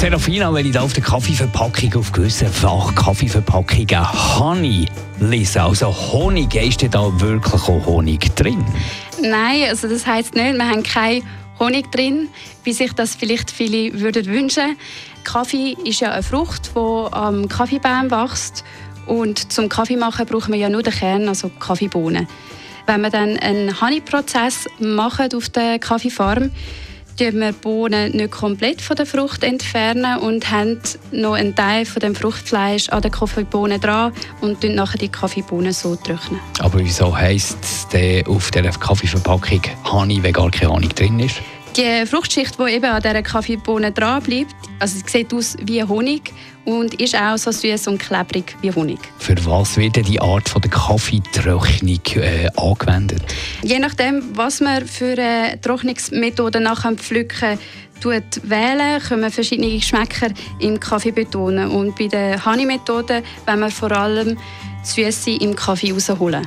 Serafina, wenn ich da auf der Kaffeeverpackung, auf gewissen Fachkaffeeverpackungen Honey lese, also Honig, ist denn da wirklich auch Honig drin? Nein, also das heisst nicht, wir haben kein Honig drin, wie sich das vielleicht viele würden wünschen. Kaffee ist ja eine Frucht, die am Kaffeebaum wächst und zum Kaffee machen braucht man ja nur den Kern, also Kaffeebohnen. Wenn man dann einen Honeyprozess macht auf der Kaffeefarm, entfernen wir die Bohnen nicht komplett von der Frucht entfernen und haben noch einen Teil von dem Fruchtfleisch an der Kaffeebohnen dran und dann nachher die Kaffeebohnen so trocknen. Aber wieso heisst es auf der Kaffeeverpackung Honey, wenn gar keine Honig drin ist? Die Fruchtschicht, die eben an dieser Kaffeebohne dran bleibt, also sie sieht aus wie Honig und ist auch so süß und klebrig wie Honig. Für was wird die Art von der Kaffeetrocknung äh, angewendet? Je nachdem, was man für eine Trocknungsmethode nachher pflücken tut wählen, können verschiedene Geschmäcker im Kaffee betonen. Und bei der Honey-Methode wollen wir vor allem Süße im Kaffee rausholen.